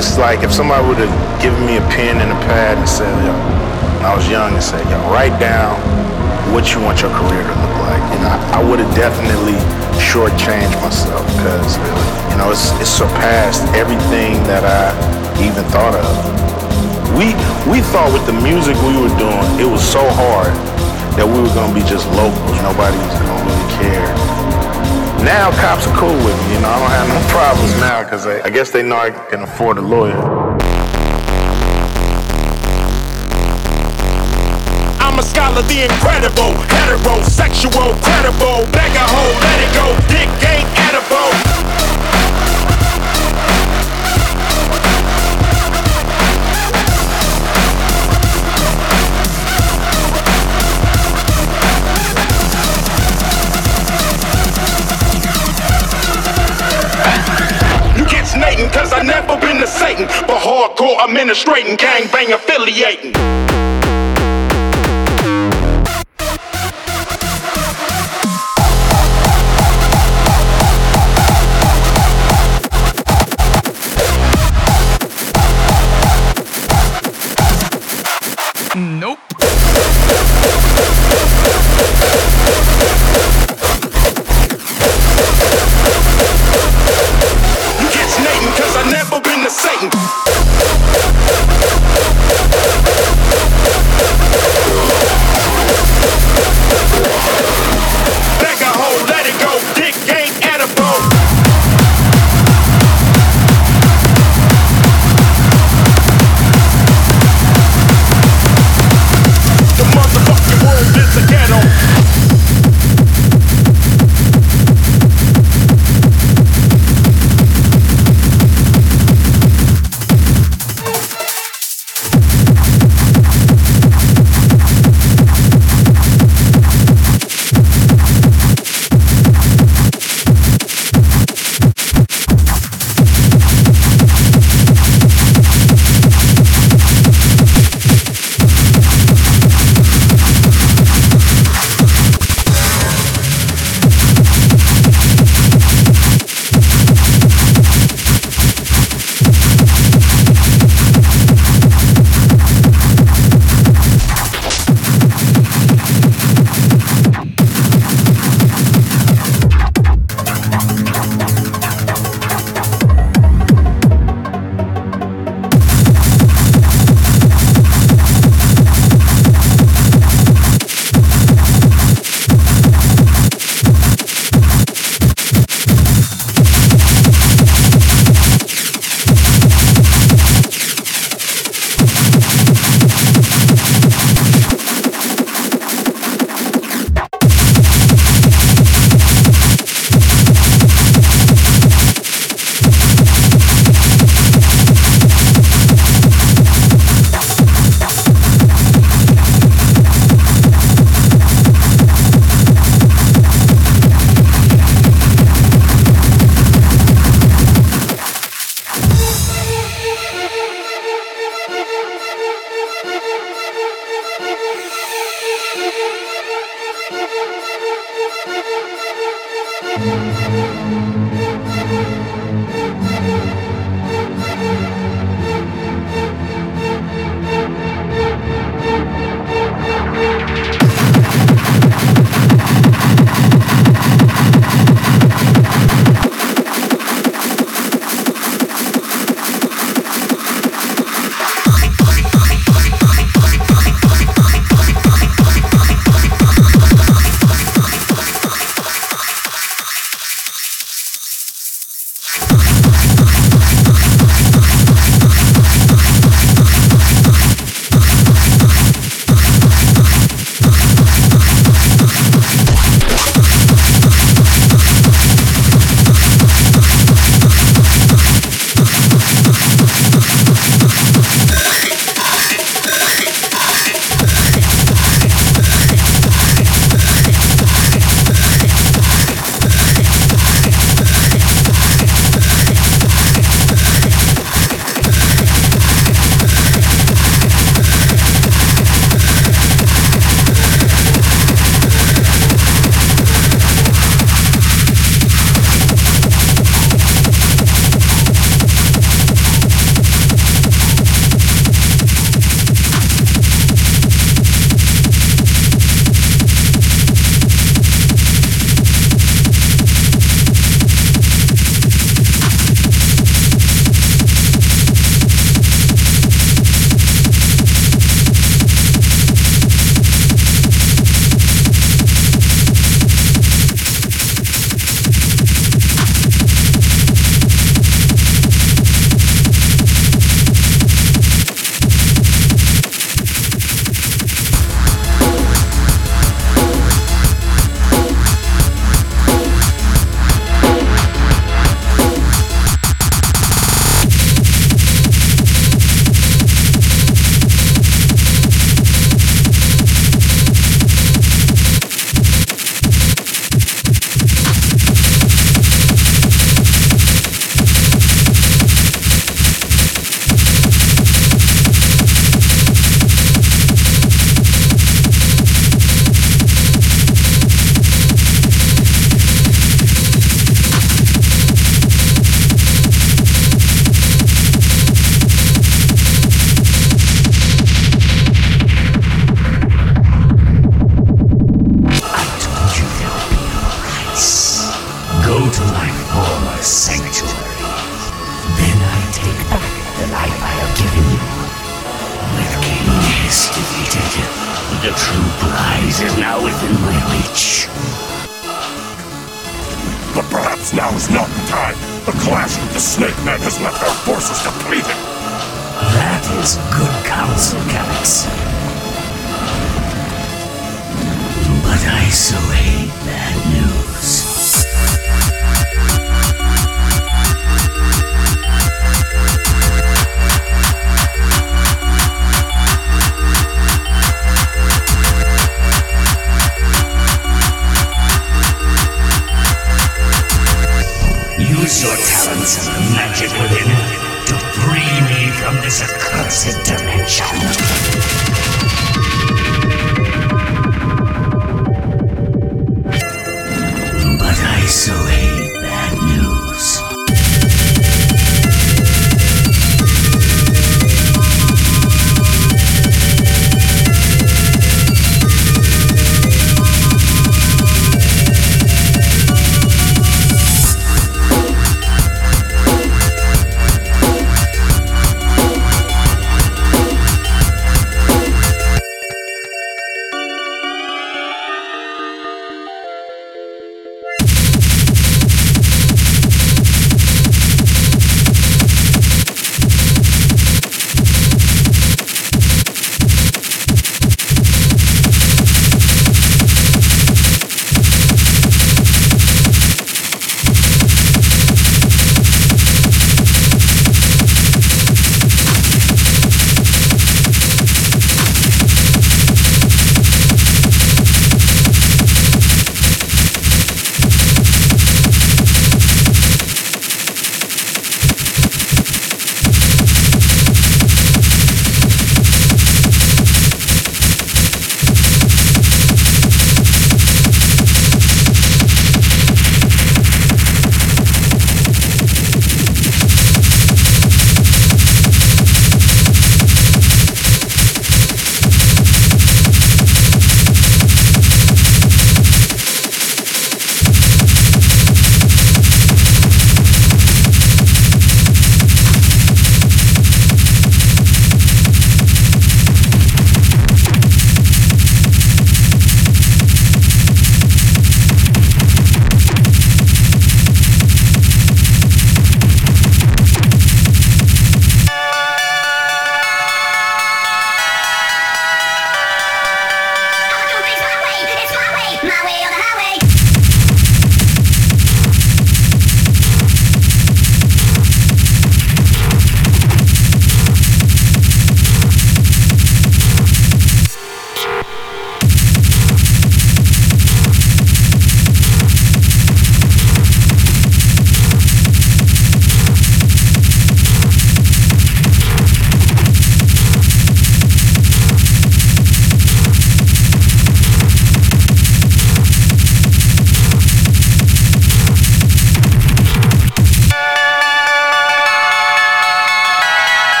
It's like if somebody would have given me a pen and a pad and said, yo, when I was young and said, yo, write down what you want your career to look like. And I, I would have definitely shortchanged myself because, you know, it's, surpassed everything that I even thought of. We, we thought with the music we were doing, it was so hard that we were gonna be just locals. Nobody was gonna really care. Now cops are cool with me, you know, I don't have no problems now because I, guess they know I can afford a lawyer. I'm a scholar, the incredible, heterosexual, credible, mega hoe, let it go, dick ain't edible. Never been to Satan, but hardcore administrating, gangbang affiliating.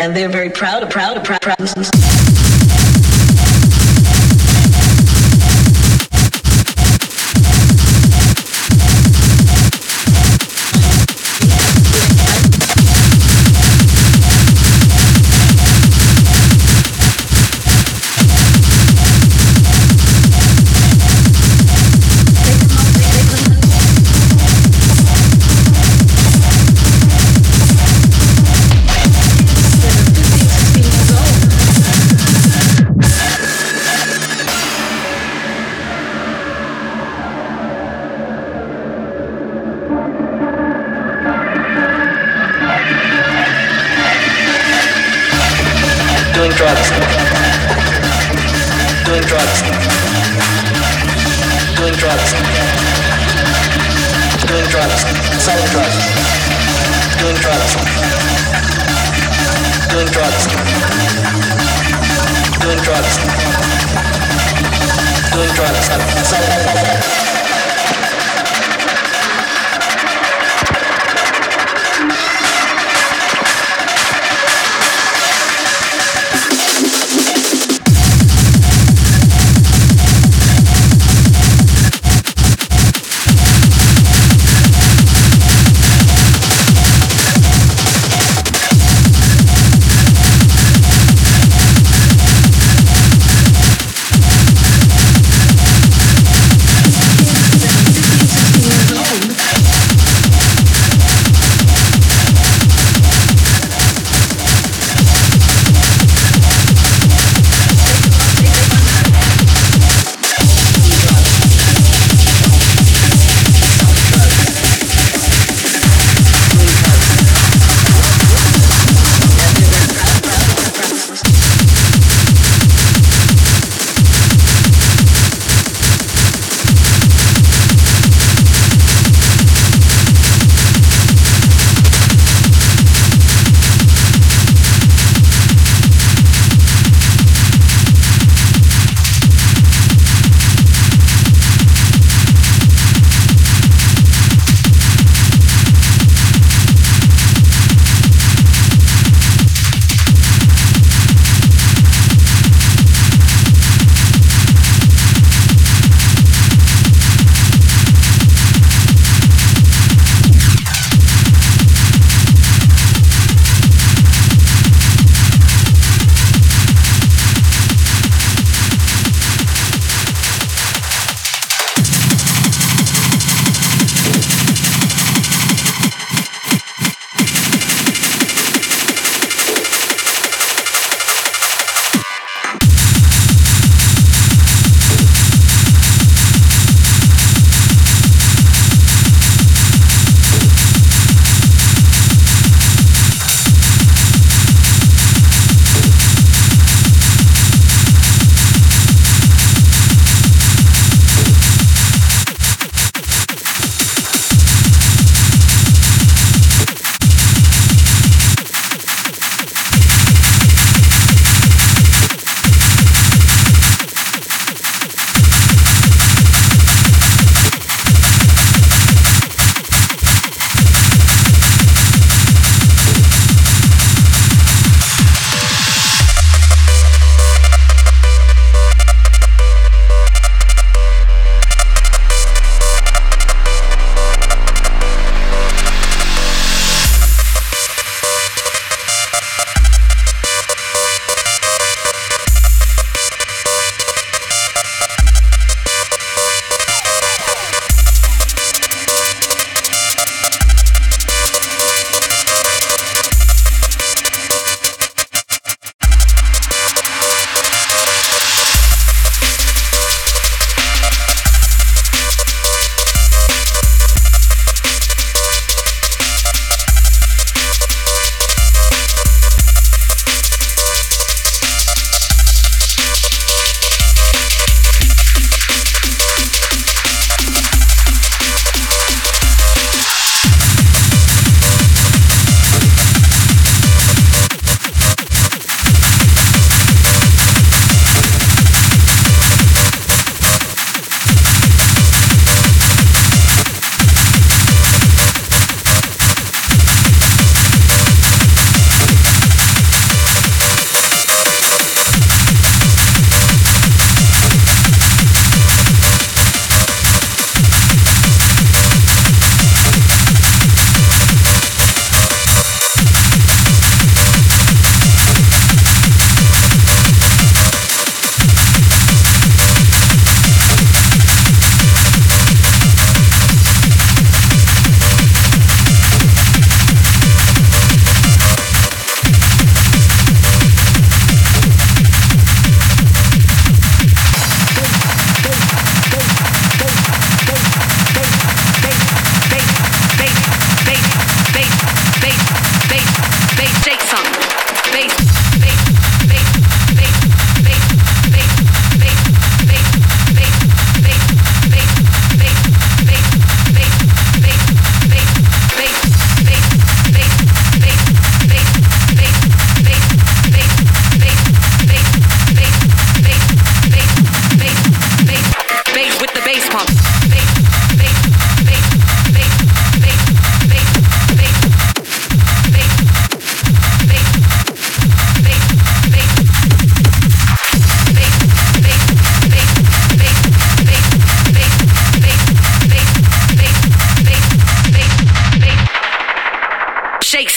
And they're very proud,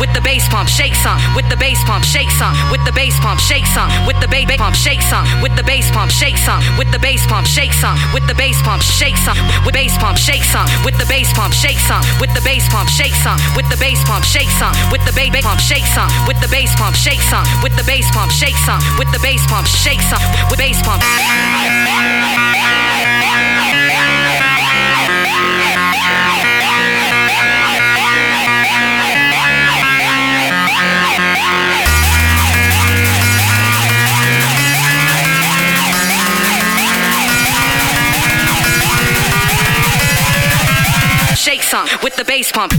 with the bass pump, shake some with the bass pump, shake some with the bass pump, shake some with the bass pump, shake some with the bass pump, shake some with the bass pump, shake some with the bass pump, shake some with bass pump, shake some with the bass pump, shake some with the bass pump, shake some with the bass pump, shake some with the bass pump, shake some with the bass pump, shake some with the bass pump, shake some with the bass pump, shake some with bass pump. Some with the bass pump.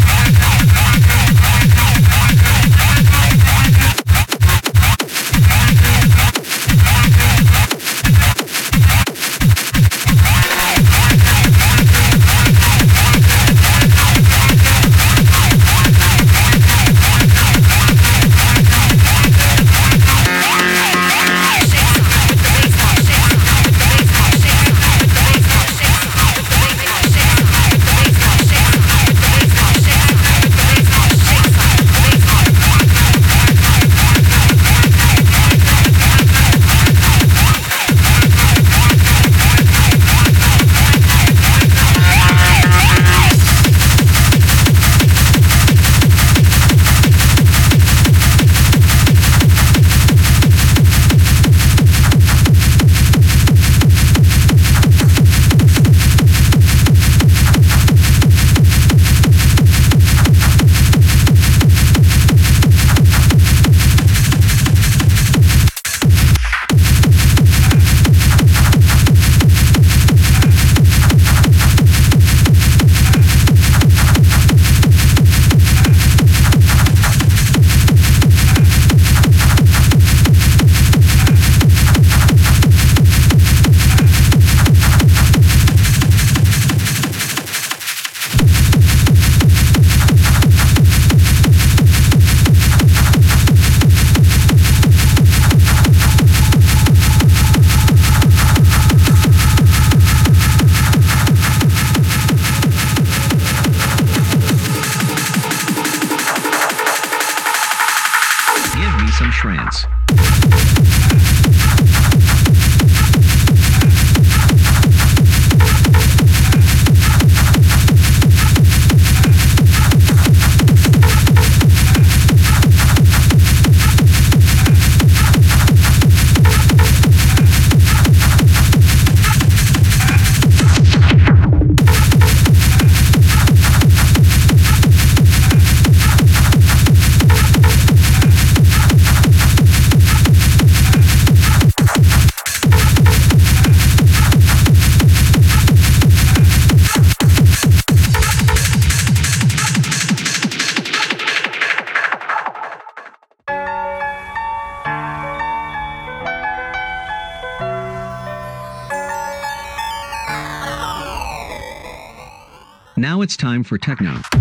Now it's time for techno.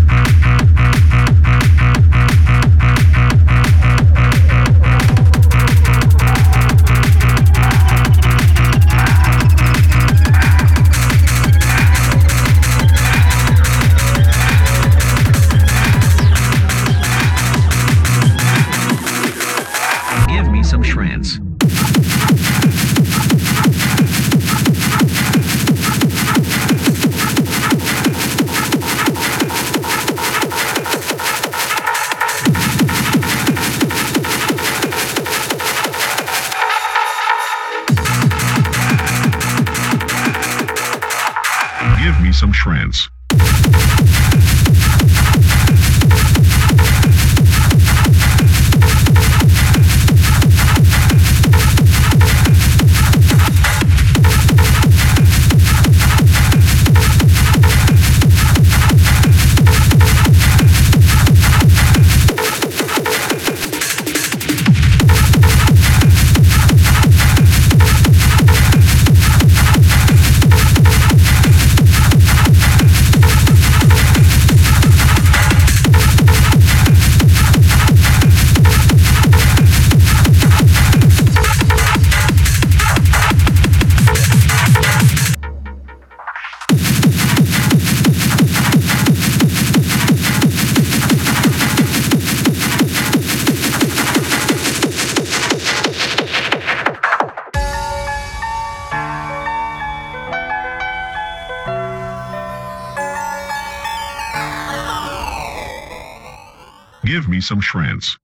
Some shrance.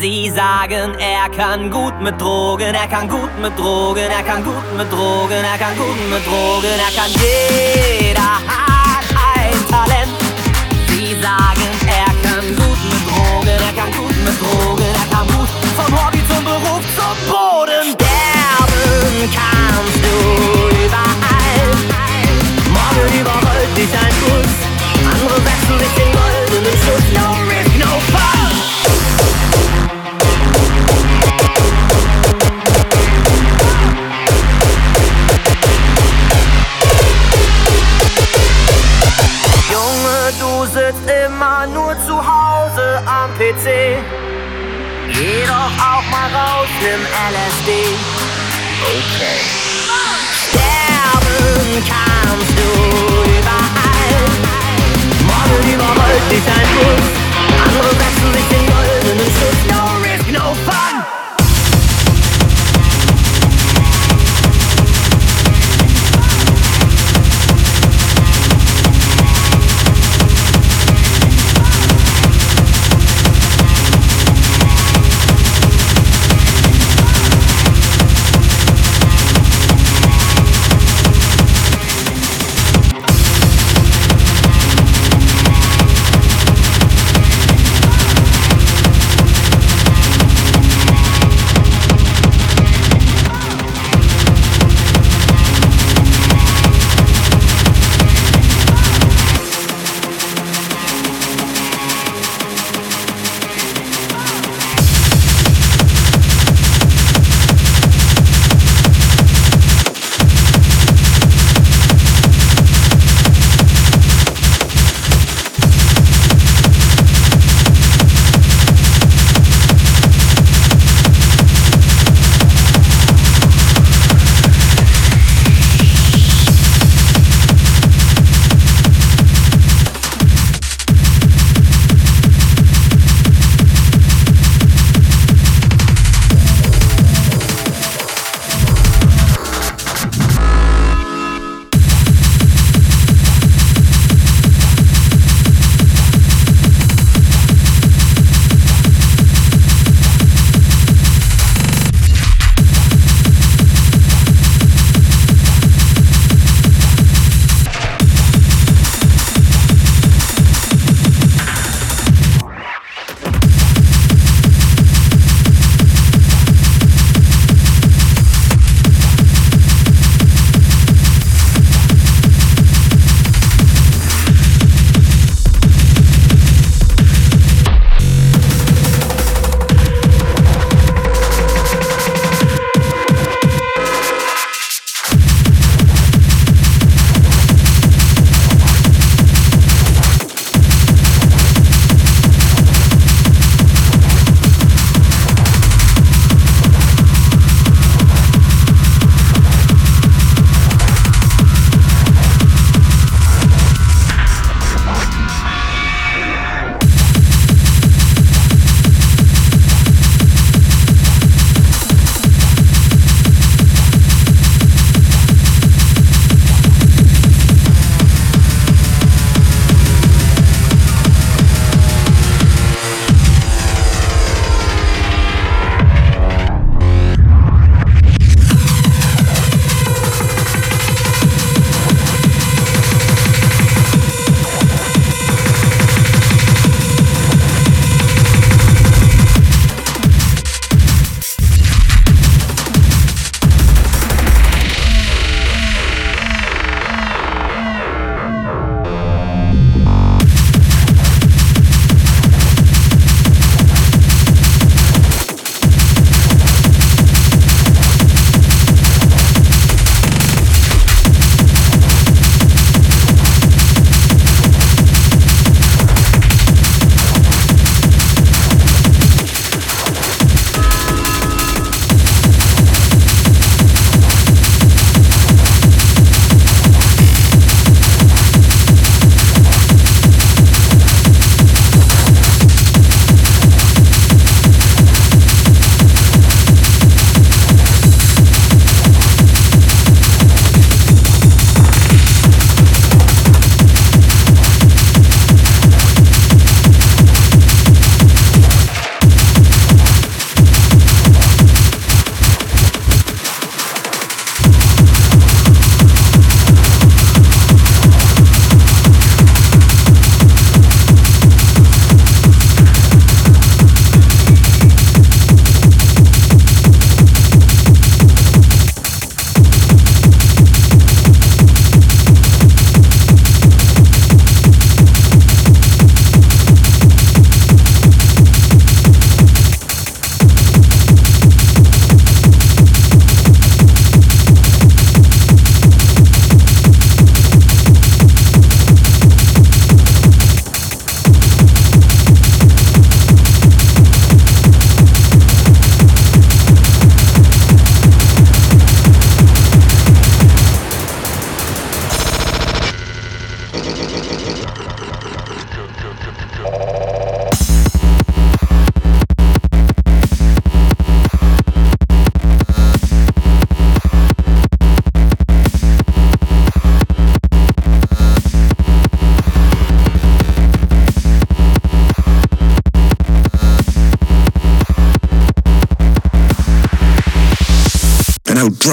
Sie sagen, er kann gut mit Drogen, er kann gut mit Drogen, er kann gut mit Drogen, er kann gut mit Drogen, er kann jeder hat ein Talent. Sie sagen, er kann gut mit Drogen, er kann gut mit Drogen, er kann gut vom Hobby zum Beruf zum Boden. Sterben kannst du überall. Morgen überrollt dich ein Puls. Andere setzen sich den goldenen Schuss. No risk, no fun. Nimm LSD. Okay. Sterben kannst du überall. Morgen überrollt dich ein Bus. Andere setzen sich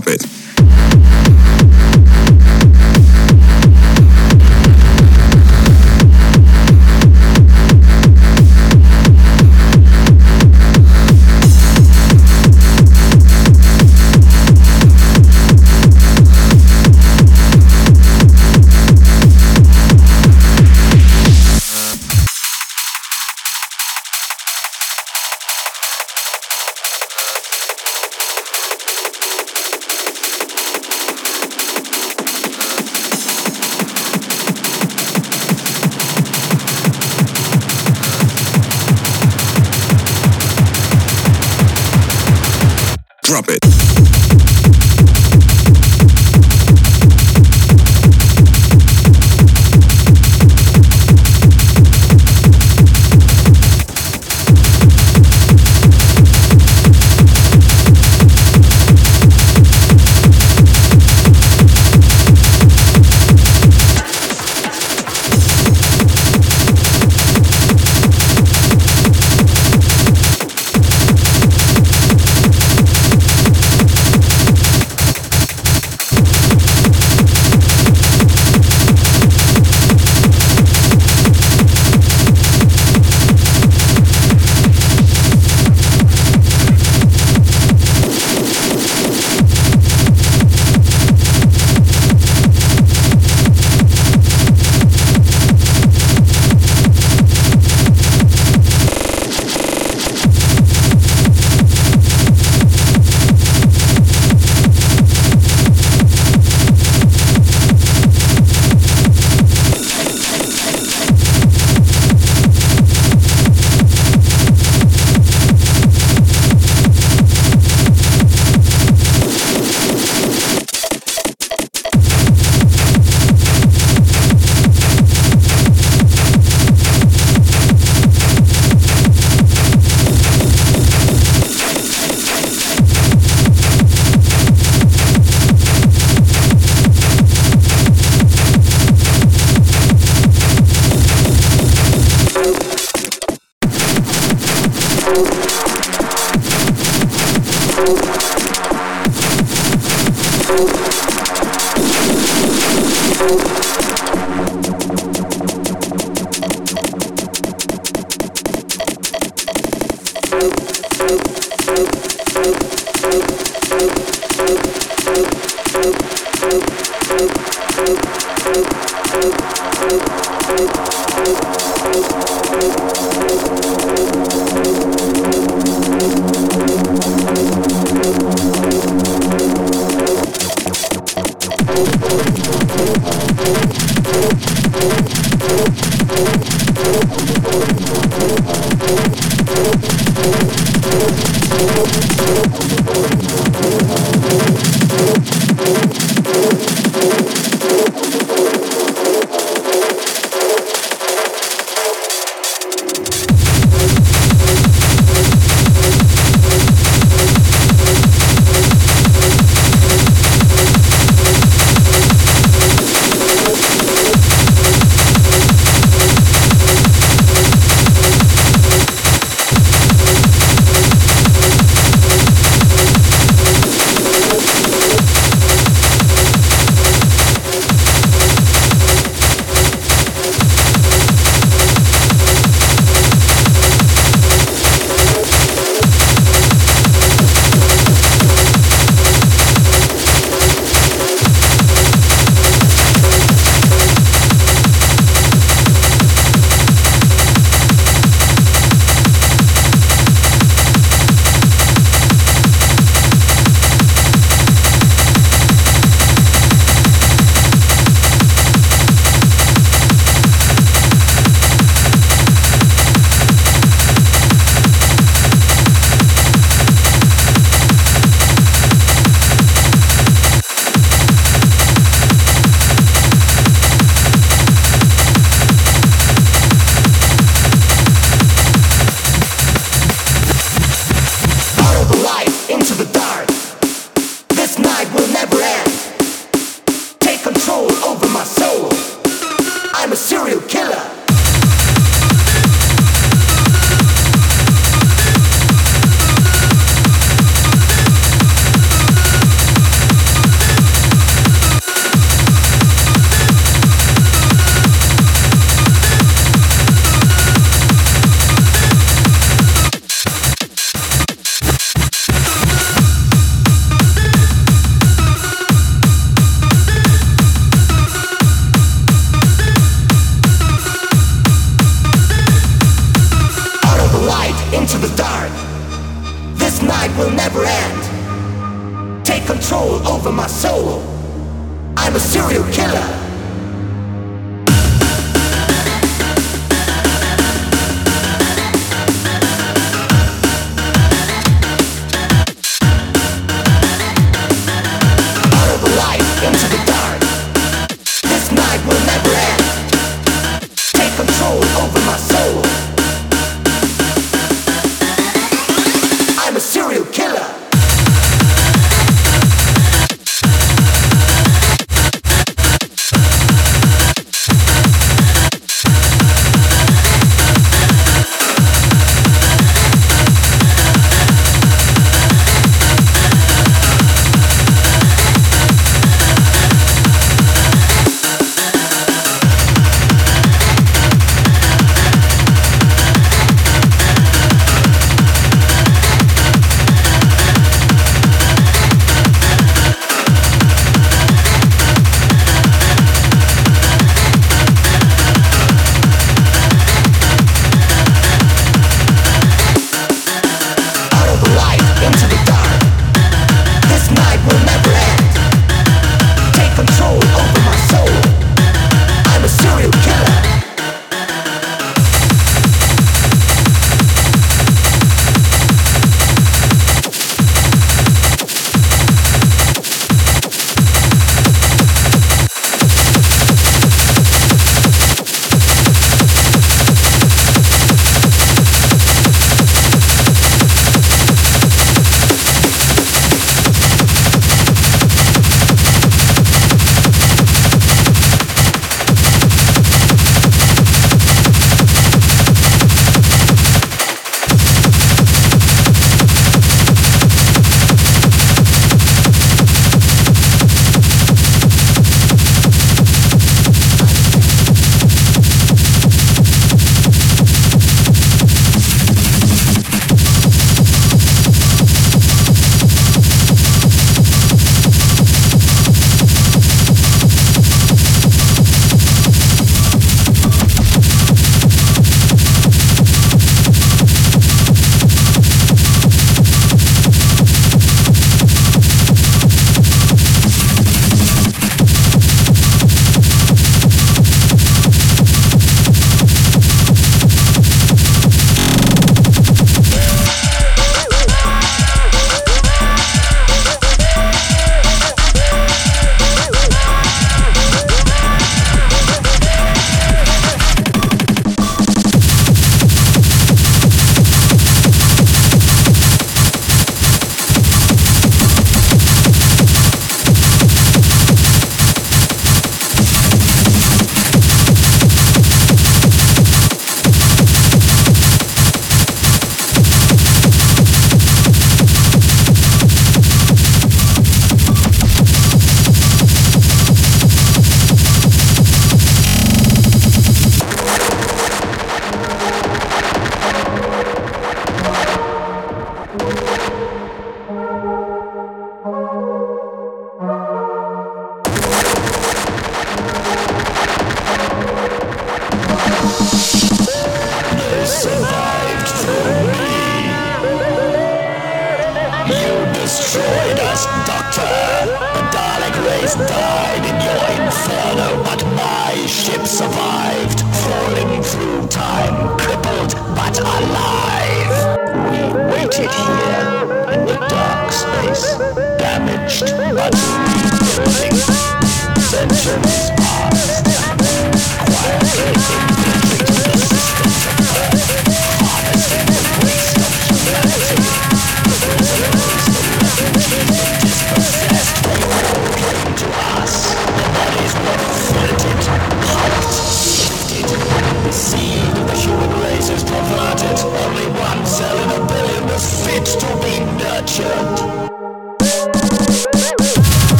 drop it.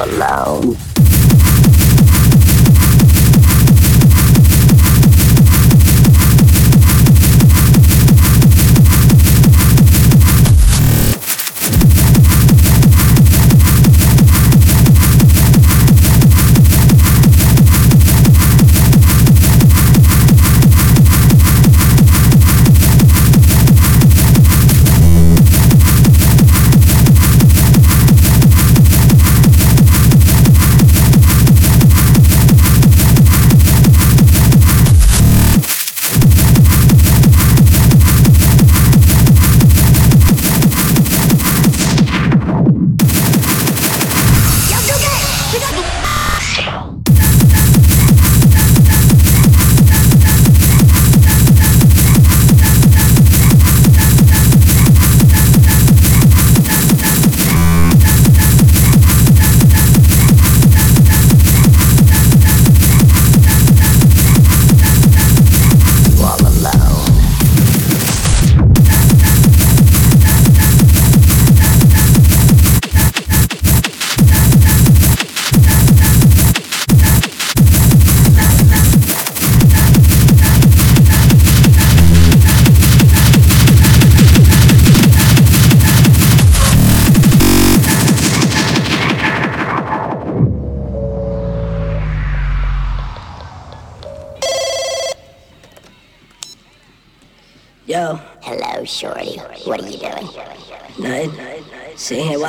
alone.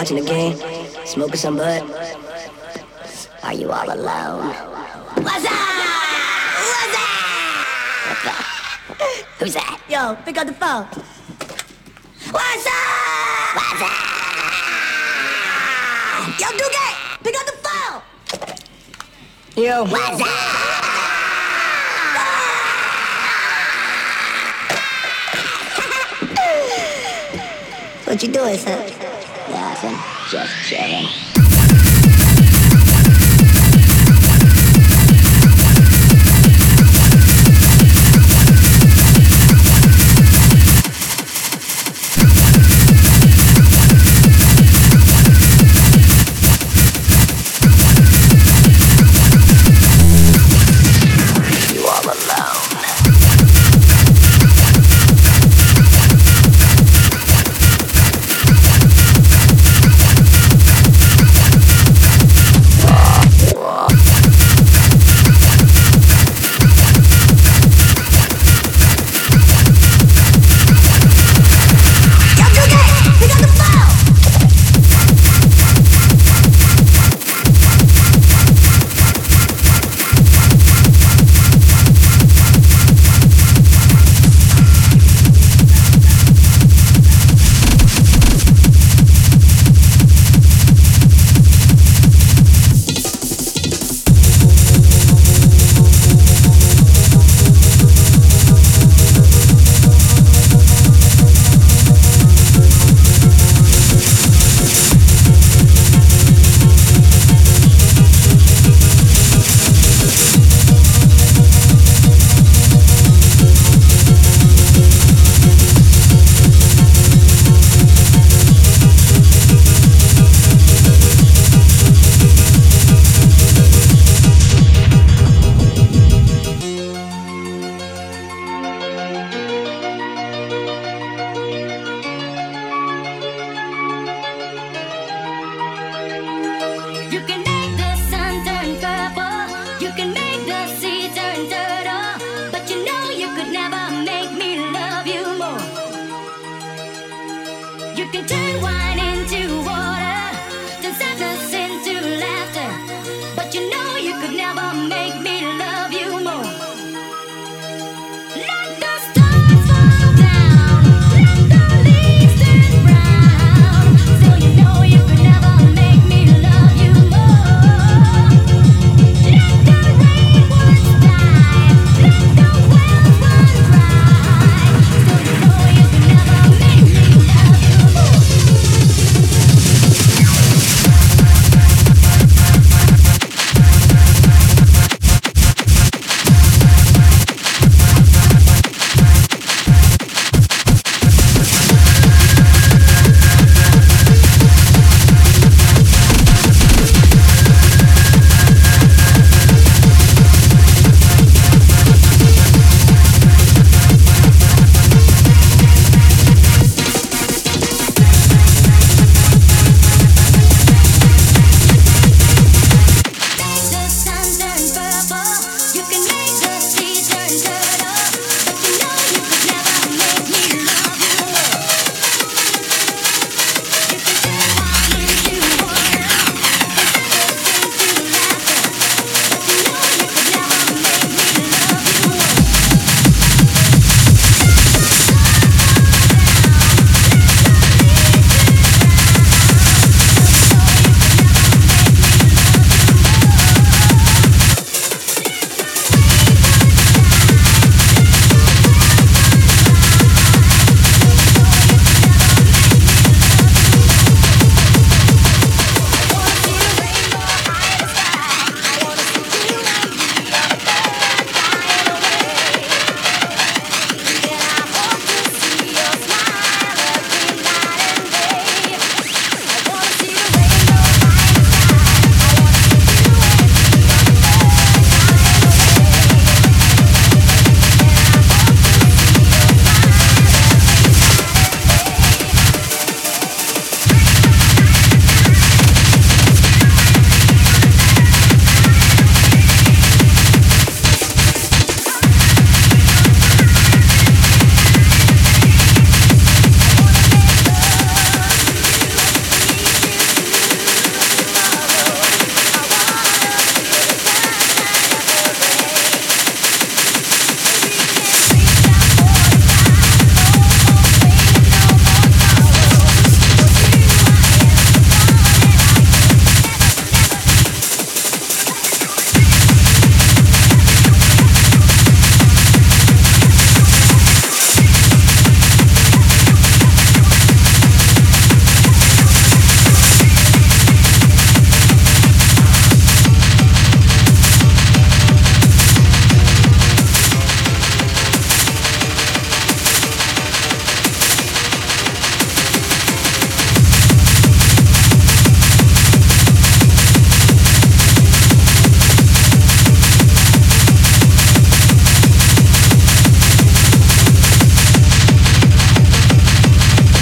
Watching the game, smoking some bud. Are you all alone? What's up? What's up? Who's that? Yo, pick up the phone. What's up? What's up? Yo, Duque, pick up the phone. Yo, what's up? What you doing, son? Just chilling.